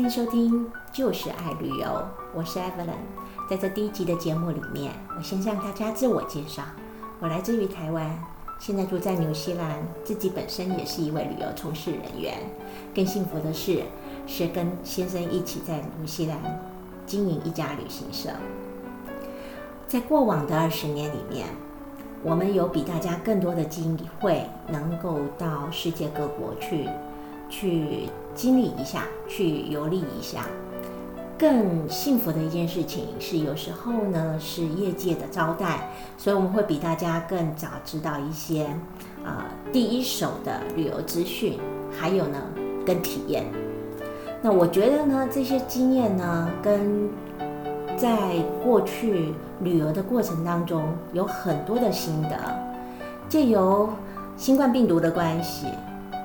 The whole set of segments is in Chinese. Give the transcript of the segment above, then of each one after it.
欢迎收听《就是爱旅游》，我是 Evelyn。在这第一集的节目里面，我先向大家自我介绍。我来自于台湾，现在住在纽西兰，自己本身也是一位旅游从事人员。更幸福的是，是跟先生一起在纽西兰经营一家旅行社。在过往的二十年里面，我们有比大家更多的机会，能够到世界各国去。去经历一下，去游历一下。更幸福的一件事情是，有时候呢是业界的招待，所以我们会比大家更早知道一些呃第一手的旅游资讯，还有呢跟体验。那我觉得呢这些经验呢，跟在过去旅游的过程当中有很多的心得，借由新冠病毒的关系。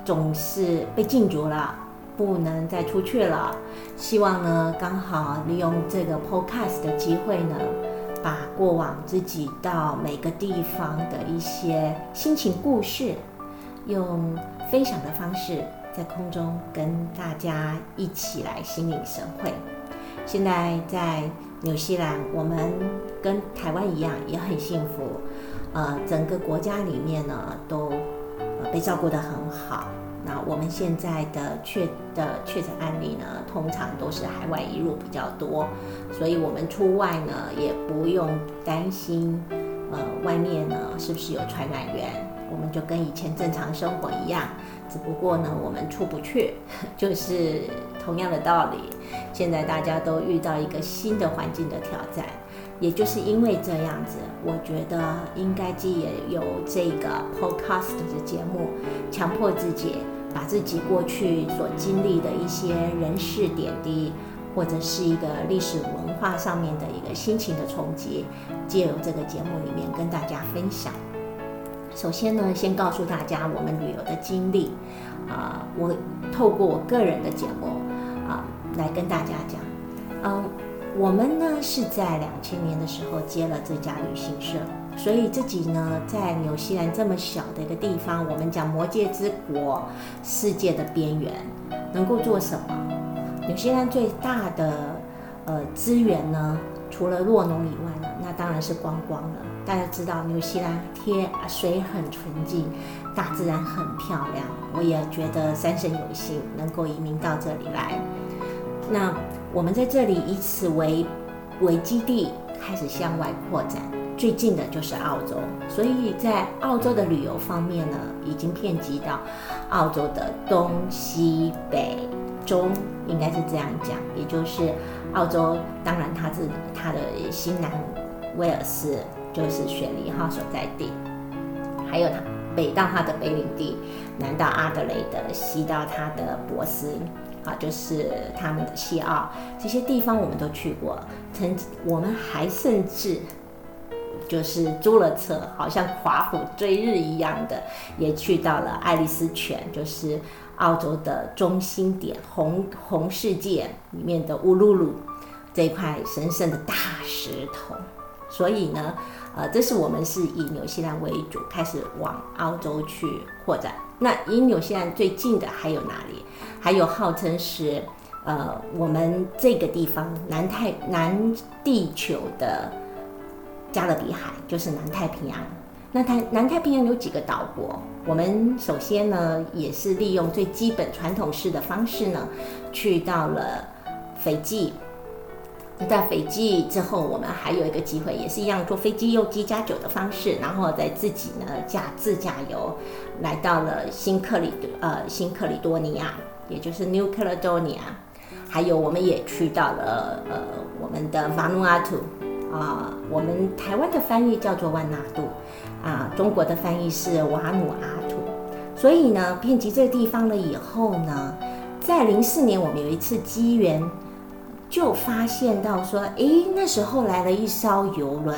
总是被禁足了，不能再出去了。希望呢，刚好利用这个 podcast 的机会呢，把过往自己到每个地方的一些心情故事，用分享的方式在空中跟大家一起来心领神会。现在在纽西兰，我们跟台湾一样也很幸福，呃，整个国家里面呢都。呃被照顾得很好。那我们现在的确的确诊案例呢，通常都是海外移入比较多，所以我们出外呢也不用担心，呃，外面呢是不是有传染源？我们就跟以前正常生活一样，只不过呢我们出不去，就是同样的道理。现在大家都遇到一个新的环境的挑战。也就是因为这样子，我觉得应该既也有这个 podcast 的节目，强迫自己把自己过去所经历的一些人事点滴，或者是一个历史文化上面的一个心情的冲击，借由这个节目里面跟大家分享。首先呢，先告诉大家我们旅游的经历，啊，我透过我个人的节目啊，来跟大家讲，嗯。我们呢是在两千年的时候接了这家旅行社，所以自己呢在纽西兰这么小的一个地方，我们讲魔界之国，世界的边缘，能够做什么？纽西兰最大的呃资源呢，除了洛农以外呢，那当然是观光了。大家知道纽西兰天水很纯净，大自然很漂亮，我也觉得三生有幸能够移民到这里来。那我们在这里以此为为基地，开始向外扩展。最近的就是澳洲，所以在澳洲的旅游方面呢，已经遍及到澳洲的东西北中，应该是这样讲。也就是澳洲，当然它是它的西南威尔斯，就是雪梨号所在地，还有它北到它的北领地，南到阿德雷德，西到它的博斯。啊，就是他们的西澳这些地方我们都去过，曾我们还甚至就是租了车，好像华府追日一样的，也去到了爱丽丝泉，就是澳洲的中心点红红世界里面的乌鲁鲁这块神圣的大石头。所以呢，呃，这是我们是以纽西兰为主，开始往澳洲去扩展。那以纽西兰最近的还有哪里？还有号称是，呃，我们这个地方南太南地球的加勒比海，就是南太平洋。那它南太平洋有几个岛国？我们首先呢，也是利用最基本传统式的方式呢，去到了斐济。在斐济之后，我们还有一个机会，也是一样坐飞机用机加酒的方式，然后再自己呢驾自驾游，来到了新克里呃新克里多尼亚，也就是 New Caledonia，还有我们也去到了呃我们的 Vanuatu 啊，我们台湾的翻译叫做万纳度啊，中国的翻译是瓦努阿图。所以呢，遍及这个地方了以后呢，在零四年我们有一次机缘。就发现到说，诶，那时候来了一艘游轮，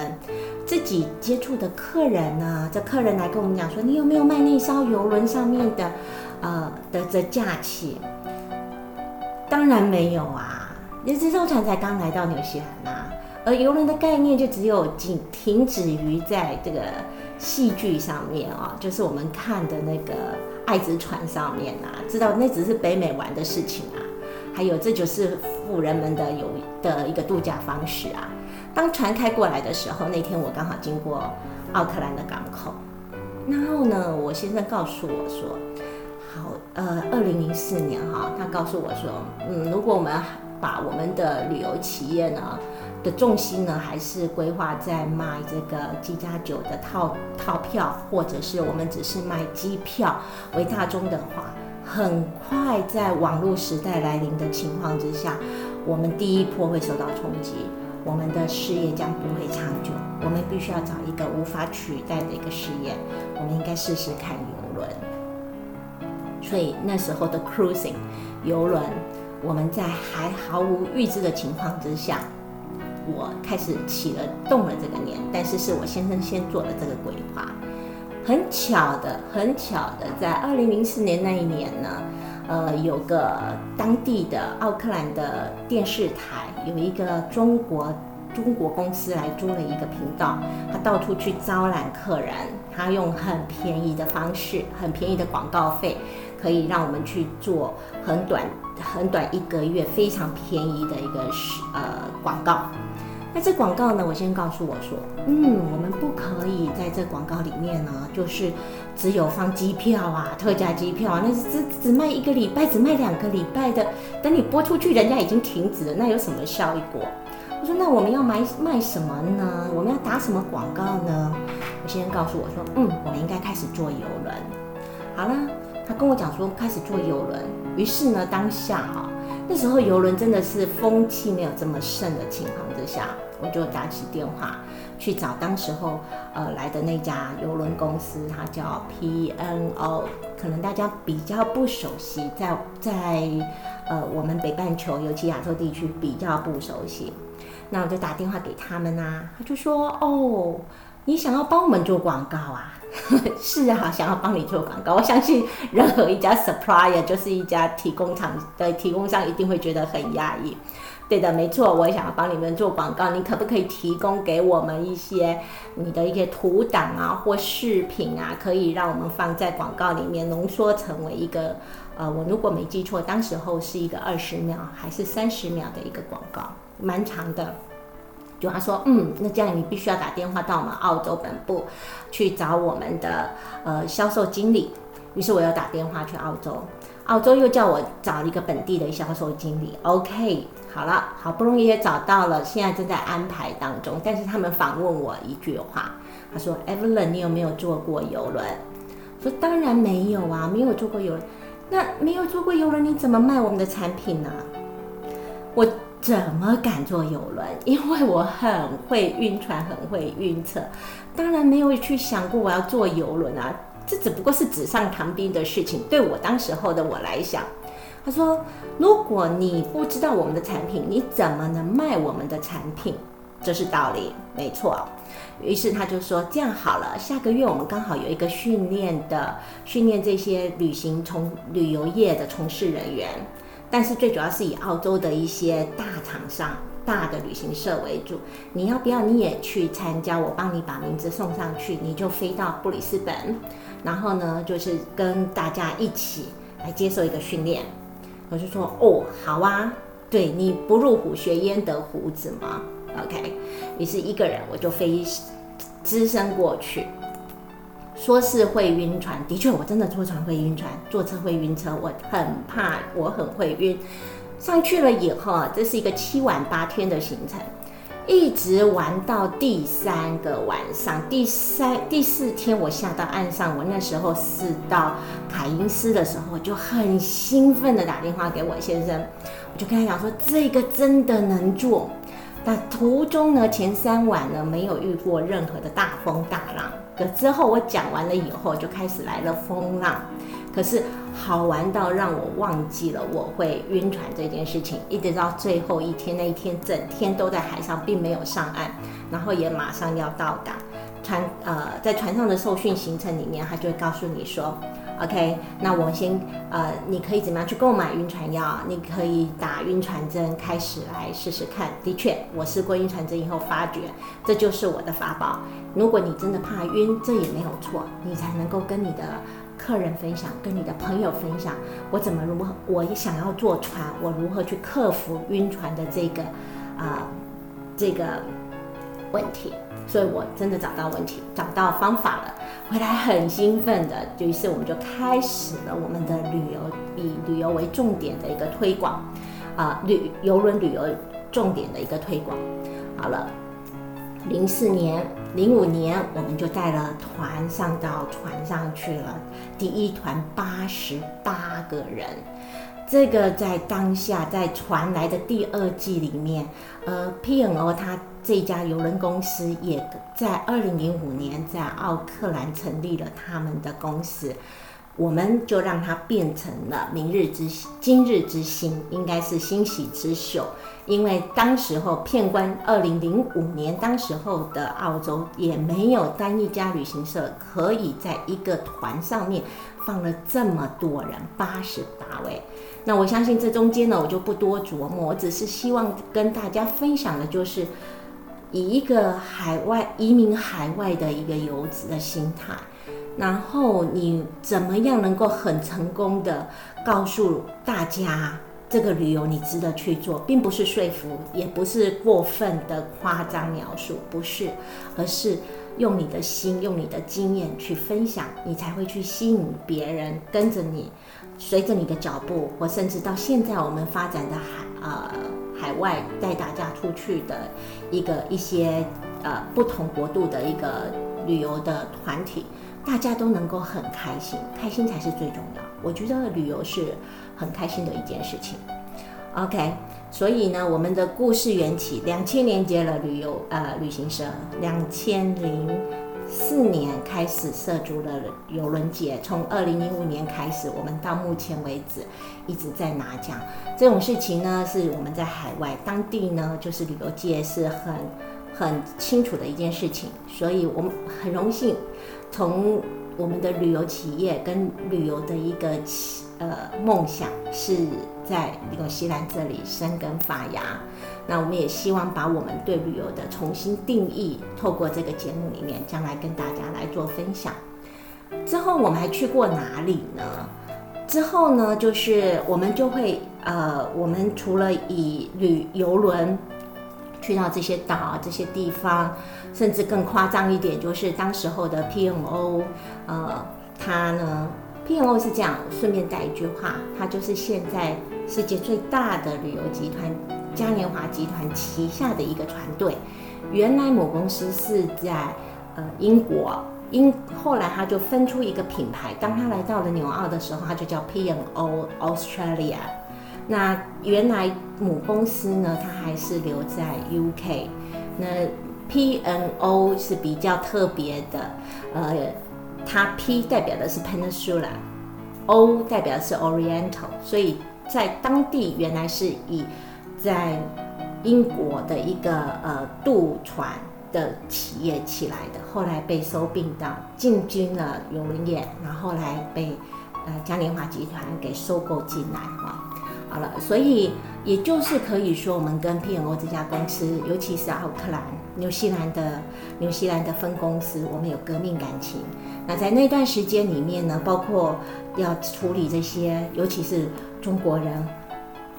自己接触的客人呢，这客人来跟我们讲说，你有没有卖那艘游轮上面的，呃的这假期？当然没有啊，因为这艘船才刚来到纽西兰啊，而游轮的概念就只有仅停止于在这个戏剧上面啊，就是我们看的那个爱之船上面啊，知道那只是北美玩的事情啊。还有这就是富人们的有的一个度假方式啊。当船开过来的时候，那天我刚好经过奥克兰的港口，然后呢，我先生告诉我说，好，呃，二零零四年哈，他告诉我说，嗯，如果我们把我们的旅游企业呢的重心呢，还是规划在卖这个机加酒的套套票，或者是我们只是卖机票为大宗的话，很快在网络时代来临的情况之下，我们第一波会受到冲击，我们的事业将不会长久。我们必须要找一个无法取代的一个事业，我们应该试试看游轮。所以那时候的 cruising 游轮。我们在还毫无预知的情况之下，我开始起了动了这个念，但是是我先生先做了这个规划。很巧的，很巧的，在二零零四年那一年呢，呃，有个当地的奥克兰的电视台有一个中国中国公司来租了一个频道，他到处去招揽客人，他用很便宜的方式，很便宜的广告费。可以让我们去做很短、很短一个月非常便宜的一个呃广告。那这广告呢，我先告诉我说，嗯，我们不可以在这广告里面呢，就是只有放机票啊、特价机票啊，那是只只卖一个礼拜，只卖两个礼拜的。等你播出去，人家已经停止了，那有什么效果？我说，那我们要买卖什么呢？我们要打什么广告呢？我先告诉我说，嗯，我们应该开始做游轮。好了。他跟我讲说开始做游轮，于是呢，当下哈那时候游轮真的是风气没有这么盛的情况之下，我就打起电话去找当时候呃来的那家游轮公司，它叫 P N O，可能大家比较不熟悉，在在呃我们北半球，尤其亚洲地区比较不熟悉。那我就打电话给他们啊，他就说哦，你想要帮我们做广告啊？是啊，想要帮你做广告，我相信任何一家 supplier 就是一家提供厂的提供商，一定会觉得很压抑。对的，没错，我也想要帮你们做广告，你可不可以提供给我们一些你的一些图档啊或视频啊，可以让我们放在广告里面浓缩成为一个呃，我如果没记错，当时候是一个二十秒还是三十秒的一个广告，蛮长的。就他说，嗯，那这样你必须要打电话到我们澳洲本部去找我们的呃销售经理。于是我又打电话去澳洲，澳洲又叫我找一个本地的销售经理。OK，好了，好不容易也找到了，现在正在安排当中。但是他们访问我一句话，他说：“Evelyn，你有没有坐过游轮？”说：“当然没有啊，没有坐过游轮。那没有坐过游轮，你怎么卖我们的产品呢？”我。怎么敢坐游轮？因为我很会晕船，很会晕车，当然没有去想过我要坐游轮啊。这只不过是纸上谈兵的事情。对我当时候的我来讲，他说：“如果你不知道我们的产品，你怎么能卖我们的产品？”这是道理，没错。于是他就说：“这样好了，下个月我们刚好有一个训练的，训练这些旅行从旅游业的从事人员。”但是最主要是以澳洲的一些大厂商、大的旅行社为主。你要不要你也去参加？我帮你把名字送上去，你就飞到布里斯本，然后呢，就是跟大家一起来接受一个训练。我就说哦，好啊，对你不入虎穴焉得虎子嘛。OK，于是一个人我就飞只身过去。说是会晕船，的确，我真的坐船会晕船，坐车会晕车，我很怕，我很会晕。上去了以后，这是一个七晚八天的行程，一直玩到第三个晚上，第三第四天我下到岸上，我那时候是到凯因斯的时候，就很兴奋的打电话给我先生，我就跟他讲说，这个真的能坐。那途中呢，前三晚呢没有遇过任何的大风大浪。可之后我讲完了以后，就开始来了风浪。可是好玩到让我忘记了我会晕船这件事情，一直到最后一天那一天，整天都在海上，并没有上岸，然后也马上要到港。船呃，在船上的受训行程里面，他就会告诉你说。OK，那我先呃，你可以怎么样去购买晕船药？你可以打晕船针，开始来试试看。的确，我试过晕船针以后，发觉这就是我的法宝。如果你真的怕晕，这也没有错，你才能够跟你的客人分享，跟你的朋友分享，我怎么如何，我想要坐船，我如何去克服晕船的这个啊这个问题。所以我真的找到问题，找到方法了，回来很兴奋的，于是我们就开始了我们的旅游，以旅游为重点的一个推广，啊，旅游轮旅游重点的一个推广。好了，零四年、零五年，我们就带了团上到船上去了，第一团八十八个人。这个在当下，在传来的第二季里面，呃，P&O 它这家邮轮公司也在二零零五年在奥克兰成立了他们的公司，我们就让它变成了明日之星今日之星，应该是欣喜之秀，因为当时候片关二零零五年，当时候的澳洲也没有单一家旅行社可以在一个团上面放了这么多人，八十八位。那我相信这中间呢，我就不多琢磨，我只是希望跟大家分享的，就是以一个海外移民海外的一个游子的心态，然后你怎么样能够很成功的告诉大家，这个旅游你值得去做，并不是说服，也不是过分的夸张描述，不是，而是用你的心，用你的经验去分享，你才会去吸引别人跟着你。随着你的脚步，或甚至到现在我们发展的海呃海外带大家出去的一个一些呃不同国度的一个旅游的团体，大家都能够很开心，开心才是最重要。我觉得旅游是很开心的一件事情。OK，所以呢，我们的故事缘起，两千年接了旅游呃旅行社，两千零。四年开始涉足了游轮界，从二零零五年开始，我们到目前为止一直在拿奖。这种事情呢，是我们在海外当地呢，就是旅游界是很很清楚的一件事情，所以我们很荣幸从我们的旅游企业跟旅游的一个呃梦想是在纽西兰这里生根发芽。那我们也希望把我们对旅游的重新定义，透过这个节目里面，将来跟大家来做分享。之后我们还去过哪里呢？之后呢，就是我们就会呃，我们除了以旅游轮去到这些岛、这些地方，甚至更夸张一点，就是当时候的 PMO，呃，它呢，PMO 是这样，顺便带一句话，它就是现在世界最大的旅游集团。嘉年华集团旗下的一个团队，原来母公司是在呃英国，英后来他就分出一个品牌。当他来到了纽澳的时候，他就叫 PMO Australia。那原来母公司呢，它还是留在 UK。那 P N O 是比较特别的，呃，它 P 代表的是 Peninsula，O 代表的是 Oriental，所以在当地原来是以在英国的一个呃渡船的企业起来的，后来被收并到进军了邮轮业，然后来被呃嘉年华集团给收购进来哈。好了，所以也就是可以说，我们跟 P&O 这家公司，尤其是奥克兰、纽西兰的纽西兰的分公司，我们有革命感情。那在那段时间里面呢，包括要处理这些，尤其是中国人。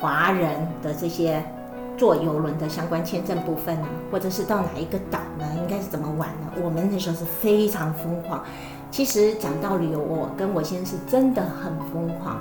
华人的这些坐游轮的相关签证部分呢，或者是到哪一个岛呢？应该是怎么玩呢？我们那时候是非常疯狂。其实讲到旅游，我跟我先生是真的很疯狂，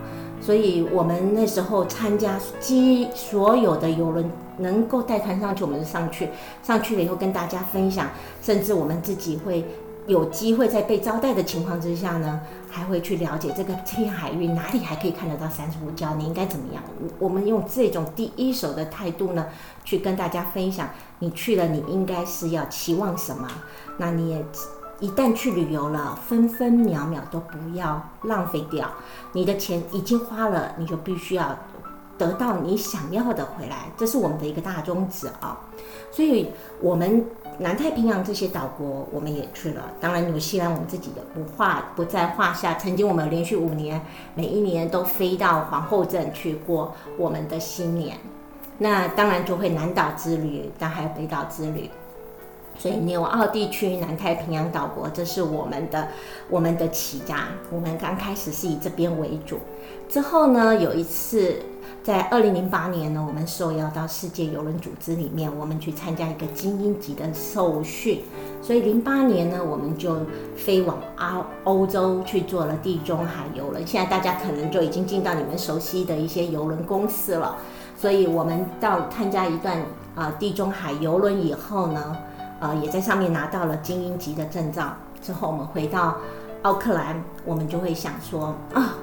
所以我们那时候参加机所有的游轮能够带团上去，我们就上去。上去了以后跟大家分享，甚至我们自己会。有机会在被招待的情况之下呢，还会去了解这个这片海域哪里还可以看得到珊瑚礁，你应该怎么样？我们用这种第一手的态度呢，去跟大家分享，你去了，你应该是要期望什么？那你也一旦去旅游了，分分秒秒都不要浪费掉，你的钱已经花了，你就必须要得到你想要的回来，这是我们的一个大宗旨啊。所以，我们。南太平洋这些岛国我们也去了，当然纽西兰我们自己的不话不在话下。曾经我们连续五年，每一年都飞到皇后镇去过我们的新年。那当然就会南岛之旅，但还有北岛之旅。所以纽澳地区、南太平洋岛国，这是我们的我们的起家。我们刚开始是以这边为主，之后呢，有一次在二零零八年呢，我们受邀到世界邮轮组织里面，我们去参加一个精英级的受训。所以零八年呢，我们就飞往欧欧洲去做了地中海游轮。现在大家可能就已经进到你们熟悉的一些游轮公司了。所以我们到参加一段啊地中海游轮以后呢。呃，也在上面拿到了精英级的证照。之后我们回到奥克兰，我们就会想说啊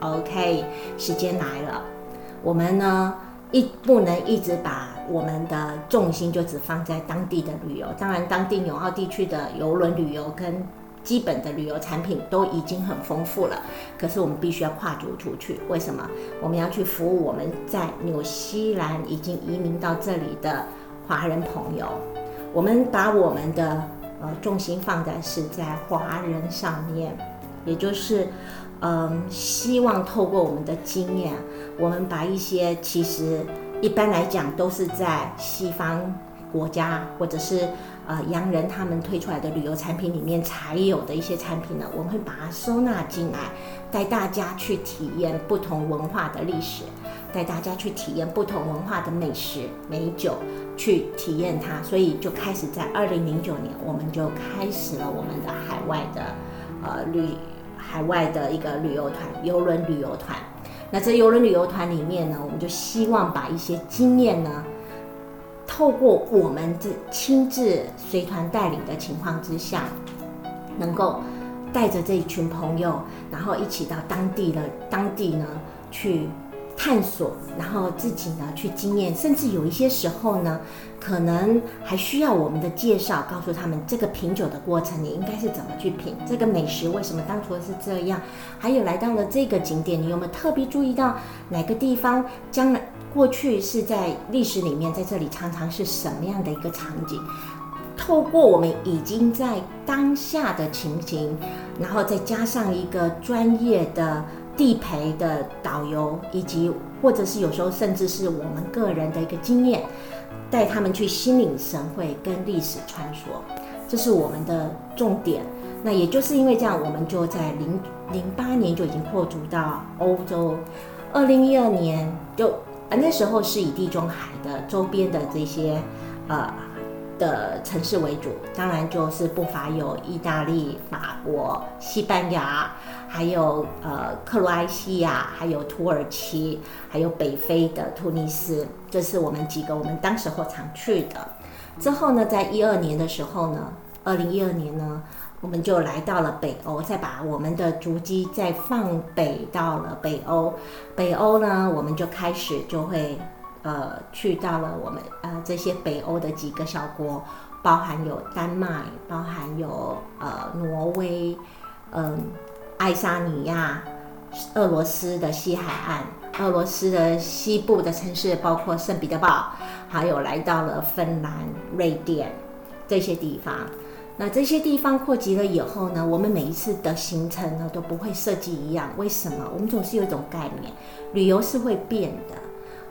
，OK，时间来了，我们呢一不能一直把我们的重心就只放在当地的旅游。当然，当地纽澳地区的游轮旅游跟基本的旅游产品都已经很丰富了，可是我们必须要跨足出去。为什么？我们要去服务我们在纽西兰已经移民到这里的华人朋友。我们把我们的呃重心放在是在华人上面，也就是，嗯，希望透过我们的经验，我们把一些其实一般来讲都是在西方国家或者是呃洋人他们推出来的旅游产品里面才有的一些产品呢，我们会把它收纳进来，带大家去体验不同文化的历史。带大家去体验不同文化的美食美酒，去体验它，所以就开始在二零零九年，我们就开始了我们的海外的呃旅海外的一个旅游团游轮旅游团。那这游轮旅游团里面呢，我们就希望把一些经验呢，透过我们自亲自随团带领的情况之下，能够带着这一群朋友，然后一起到当地的当地呢去。探索，然后自己呢去经验，甚至有一些时候呢，可能还需要我们的介绍，告诉他们这个品酒的过程，你应该是怎么去品这个美食，为什么当初是这样？还有来到了这个景点，你有没有特别注意到哪个地方将来过去是在历史里面，在这里常常是什么样的一个场景？透过我们已经在当下的情形，然后再加上一个专业的。地陪的导游，以及或者是有时候甚至是我们个人的一个经验，带他们去心领神会跟历史穿梭，这是我们的重点。那也就是因为这样，我们就在零零八年就已经扩足到欧洲，二零一二年就呃那时候是以地中海的周边的这些呃。的城市为主，当然就是不乏有意大利、法国、西班牙，还有呃克罗埃西亚，还有土耳其，还有北非的突尼斯，这是我们几个我们当时候常去的。之后呢，在一二年的时候呢，二零一二年呢，我们就来到了北欧，再把我们的足迹再放北到了北欧。北欧呢，我们就开始就会。呃，去到了我们呃这些北欧的几个小国，包含有丹麦，包含有呃挪威，嗯，爱沙尼亚，俄罗斯的西海岸，俄罗斯的西部的城市，包括圣彼得堡，还有来到了芬兰、瑞典这些地方。那这些地方扩及了以后呢，我们每一次的行程呢都不会设计一样。为什么？我们总是有一种概念，旅游是会变的。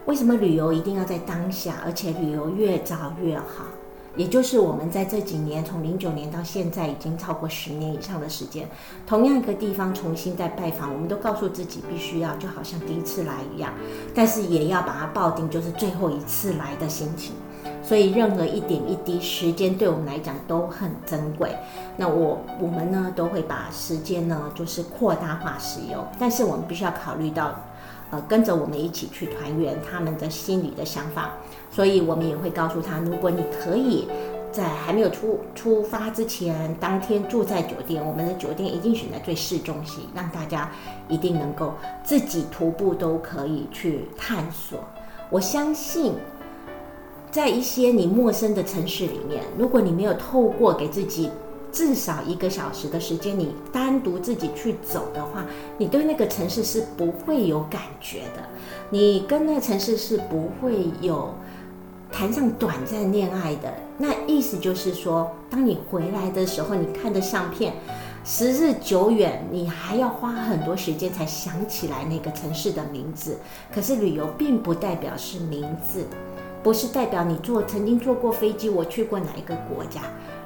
为什么旅游一定要在当下，而且旅游越早越好？也就是我们在这几年，从零九年到现在，已经超过十年以上的时间，同样一个地方重新再拜访，我们都告诉自己必须要就好像第一次来一样，但是也要把它抱定就是最后一次来的心情。所以任何一点一滴时间对我们来讲都很珍贵。那我我们呢都会把时间呢就是扩大化使用，但是我们必须要考虑到。呃，跟着我们一起去团圆，他们的心里的想法，所以我们也会告诉他，如果你可以在还没有出出发之前，当天住在酒店，我们的酒店一定选在最市中心，让大家一定能够自己徒步都可以去探索。我相信，在一些你陌生的城市里面，如果你没有透过给自己。至少一个小时的时间，你单独自己去走的话，你对那个城市是不会有感觉的。你跟那个城市是不会有谈上短暂恋爱的。那意思就是说，当你回来的时候，你看的相片，时日久远，你还要花很多时间才想起来那个城市的名字。可是旅游并不代表是名字。不是代表你坐曾经坐过飞机，我去过哪一个国家。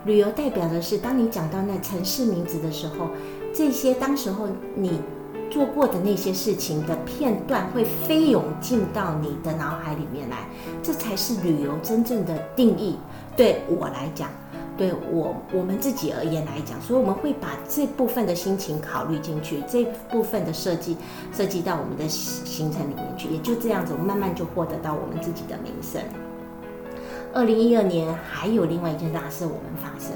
旅游代表的是，当你讲到那城市名字的时候，这些当时候你做过的那些事情的片段会飞涌进到你的脑海里面来，这才是旅游真正的定义。对我来讲。对我我们自己而言来讲，所以我们会把这部分的心情考虑进去，这部分的设计设计到我们的行程里面去，也就这样子，我们慢慢就获得到我们自己的名声。二零一二年还有另外一件大事我们发生。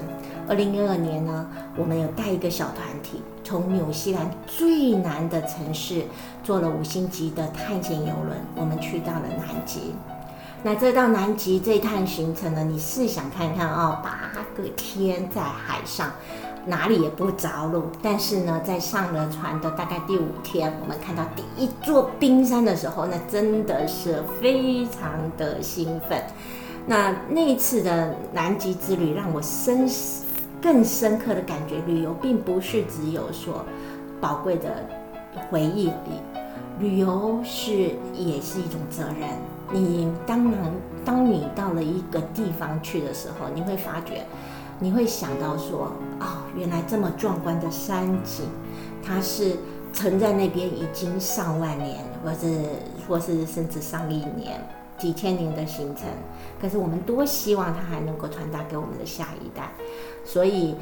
二零一二年呢，我们有带一个小团体，从纽西兰最南的城市坐了五星级的探险游轮，我们去到了南极。那这到南极这一趟行程呢？你试想看看哦，八个天在海上，哪里也不着陆。但是呢，在上了船的大概第五天，我们看到第一座冰山的时候，那真的是非常的兴奋。那那一次的南极之旅，让我深更深刻的感觉，旅游并不是只有说宝贵的回忆而已，旅游是也是一种责任。你当然，当你到了一个地方去的时候，你会发觉，你会想到说，哦，原来这么壮观的山景，它是沉在那边已经上万年，或是或是甚至上亿年、几千年的行程。可是我们多希望它还能够传达给我们的下一代，所以。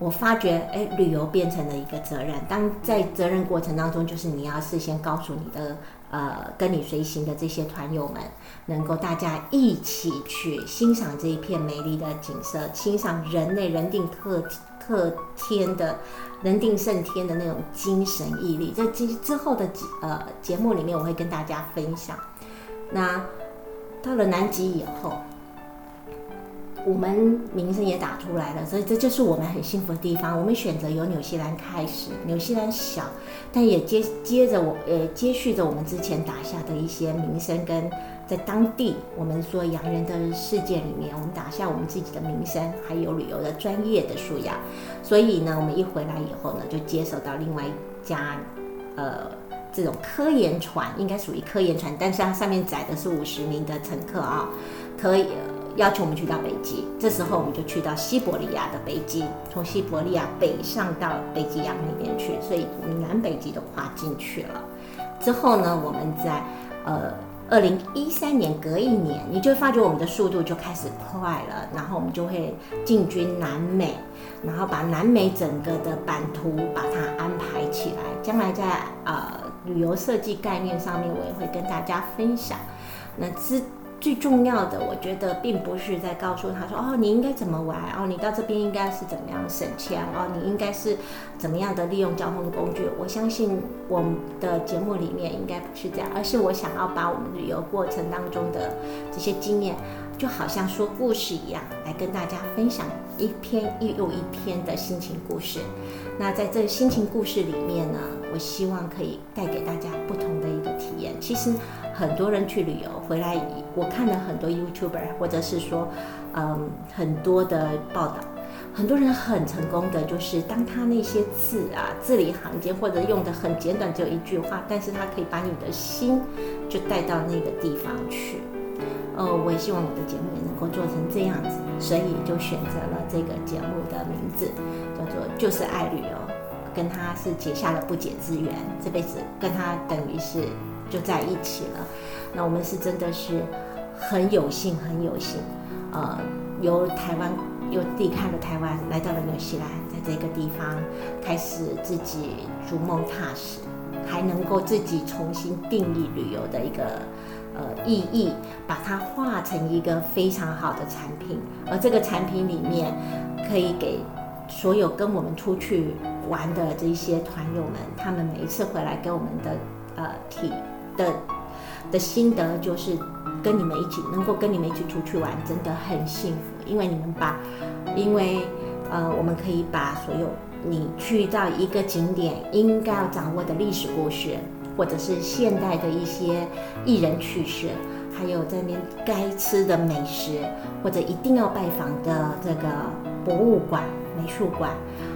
我发觉，哎，旅游变成了一个责任。当在责任过程当中，就是你要事先告诉你的，呃，跟你随行的这些团友们，能够大家一起去欣赏这一片美丽的景色，欣赏人类人定特特天的人定胜天的那种精神毅力。在之之后的节呃节目里面，我会跟大家分享。那到了南极以后。我们名声也打出来了，所以这就是我们很幸福的地方。我们选择由纽西兰开始，纽西兰小，但也接接着我呃接续着我们之前打下的一些名声，跟在当地我们说洋人的世界里面，我们打下我们自己的名声，还有旅游的专业的素养。所以呢，我们一回来以后呢，就接手到另外一家呃这种科研船，应该属于科研船，但是它上面载的是五十名的乘客啊，可以。要求我们去到北极，这时候我们就去到西伯利亚的北极，从西伯利亚北上到北极洋那边去，所以我们南北极都跨进去了。之后呢，我们在呃二零一三年隔一年，你就发觉我们的速度就开始快了，然后我们就会进军南美，然后把南美整个的版图把它安排起来。将来在呃旅游设计概念上面，我也会跟大家分享。那之。最重要的，我觉得并不是在告诉他说，哦，你应该怎么玩，哦，你到这边应该是怎么样省钱，哦，你应该是怎么样的利用交通工具。我相信我们的节目里面应该不是这样，而是我想要把我们旅游过程当中的这些经验，就好像说故事一样，来跟大家分享一篇又一篇的心情故事。那在这心情故事里面呢，我希望可以带给大家不同的一个体验。其实。很多人去旅游回来，我看了很多 YouTuber，或者是说，嗯，很多的报道，很多人很成功的，就是当他那些字啊，字里行间或者用的很简短，只有一句话，但是他可以把你的心就带到那个地方去。呃，我也希望我的节目也能够做成这样子，所以就选择了这个节目的名字，叫做“就是爱旅游”，跟他是结下了不解之缘，这辈子跟他等于是。就在一起了，那我们是真的是很有幸，很有幸，呃，由台湾又离开了台湾，来到了纽西兰，在这个地方开始自己逐梦踏实，还能够自己重新定义旅游的一个呃意义，把它化成一个非常好的产品，而这个产品里面可以给所有跟我们出去玩的这些团友们，他们每一次回来给我们的呃体。的的心得就是，跟你们一起能够跟你们一起出去玩，真的很幸福。因为你们把，因为呃，我们可以把所有你去到一个景点应该要掌握的历史故事，或者是现代的一些艺人趣事，还有在那边该吃的美食，或者一定要拜访的这个博物馆、美术馆，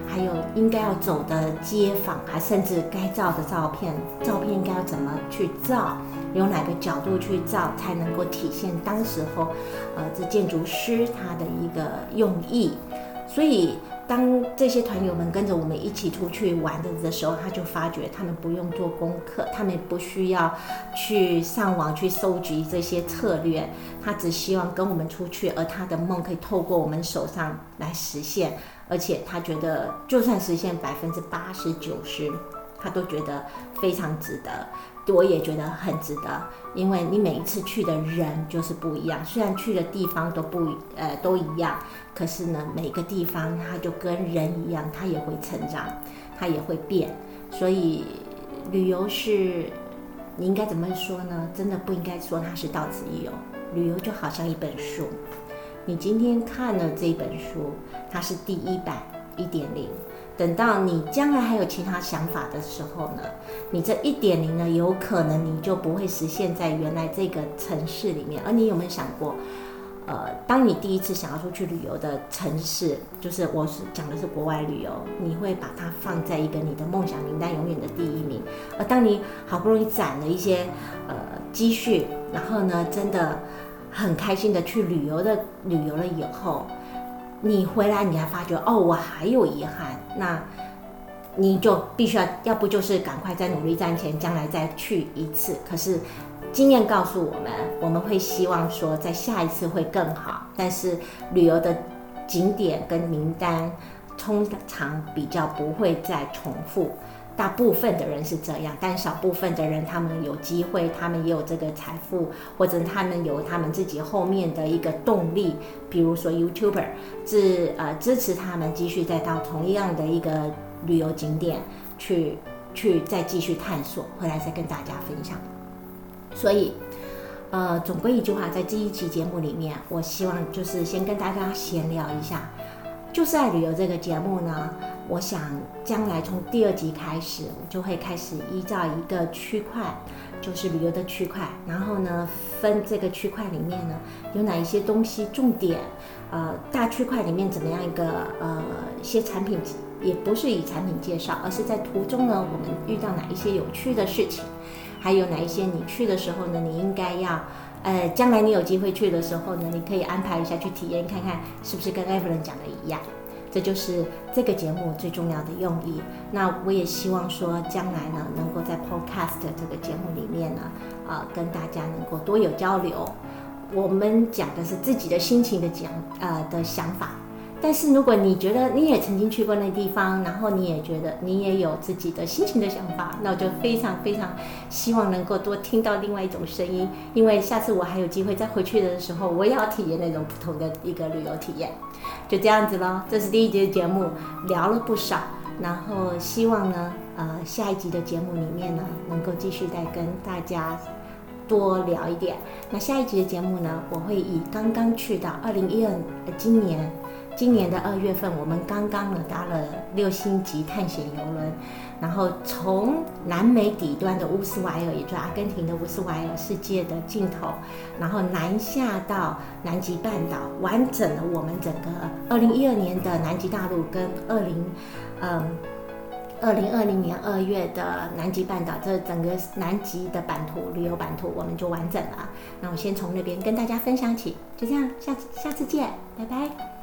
还有应该要走的街坊，还甚至该照的照片，照片应该要怎么去照，有哪个角度去照，才能够体现当时候，呃，这建筑师他的一个用意。所以，当这些团友们跟着我们一起出去玩的的时候，他就发觉他们不用做功课，他们不需要去上网去搜集这些策略，他只希望跟我们出去，而他的梦可以透过我们手上来实现，而且他觉得就算实现百分之八十九十，他都觉得非常值得。我也觉得很值得，因为你每一次去的人就是不一样，虽然去的地方都不呃都一样，可是呢，每个地方它就跟人一样，它也会成长，它也会变。所以旅游是，你应该怎么说呢？真的不应该说它是到此一游。旅游就好像一本书，你今天看了这本书，它是第一版一点零。等到你将来还有其他想法的时候呢，你这一点零呢，有可能你就不会实现在原来这个城市里面。而你有没有想过，呃，当你第一次想要出去旅游的城市，就是我是讲的是国外旅游，你会把它放在一个你的梦想名单永远的第一名。而当你好不容易攒了一些呃积蓄，然后呢，真的很开心的去旅游的旅游了以后。你回来，你还发觉哦，我还有遗憾，那你就必须要，要不就是赶快再努力赚钱，将来再去一次。可是经验告诉我们，我们会希望说，在下一次会更好。但是旅游的景点跟名单通常比较不会再重复。大部分的人是这样，但少部分的人，他们有机会，他们也有这个财富，或者他们有他们自己后面的一个动力，比如说 YouTuber，支呃支持他们继续再到同样的一个旅游景点去去再继续探索，回来再跟大家分享。所以，呃，总归一句话，在这一期节目里面，我希望就是先跟大家闲聊一下，就是爱旅游这个节目呢。我想将来从第二集开始，我就会开始依照一个区块，就是旅游的区块，然后呢分这个区块里面呢有哪一些东西重点，呃大区块里面怎么样一个呃一些产品，也不是以产品介绍，而是在途中呢我们遇到哪一些有趣的事情，还有哪一些你去的时候呢你应该要，呃将来你有机会去的时候呢你可以安排一下去体验看看是不是跟艾弗伦讲的一样。这就是这个节目最重要的用意。那我也希望说，将来呢，能够在 Podcast 这个节目里面呢，啊，跟大家能够多有交流。我们讲的是自己的心情的讲，呃，的想法。但是如果你觉得你也曾经去过那地方，然后你也觉得你也有自己的心情的想法，那我就非常非常希望能够多听到另外一种声音，因为下次我还有机会再回去的时候，我也要体验那种不同的一个旅游体验。就这样子咯，这是第一集的节目，聊了不少，然后希望呢，呃，下一集的节目里面呢，能够继续再跟大家多聊一点。那下一集的节目呢，我会以刚刚去到二零一二今年。今年的二月份，我们刚刚呢搭了六星级探险游轮，然后从南美底端的乌斯怀尔，也就是阿根廷的乌斯怀尔世界的尽头，然后南下到南极半岛，完整了我们整个二零一二年的南极大陆跟二零，嗯，二零二零年二月的南极半岛这整个南极的版图旅游版图，我们就完整了。那我先从那边跟大家分享起，就这样，下次下次见，拜拜。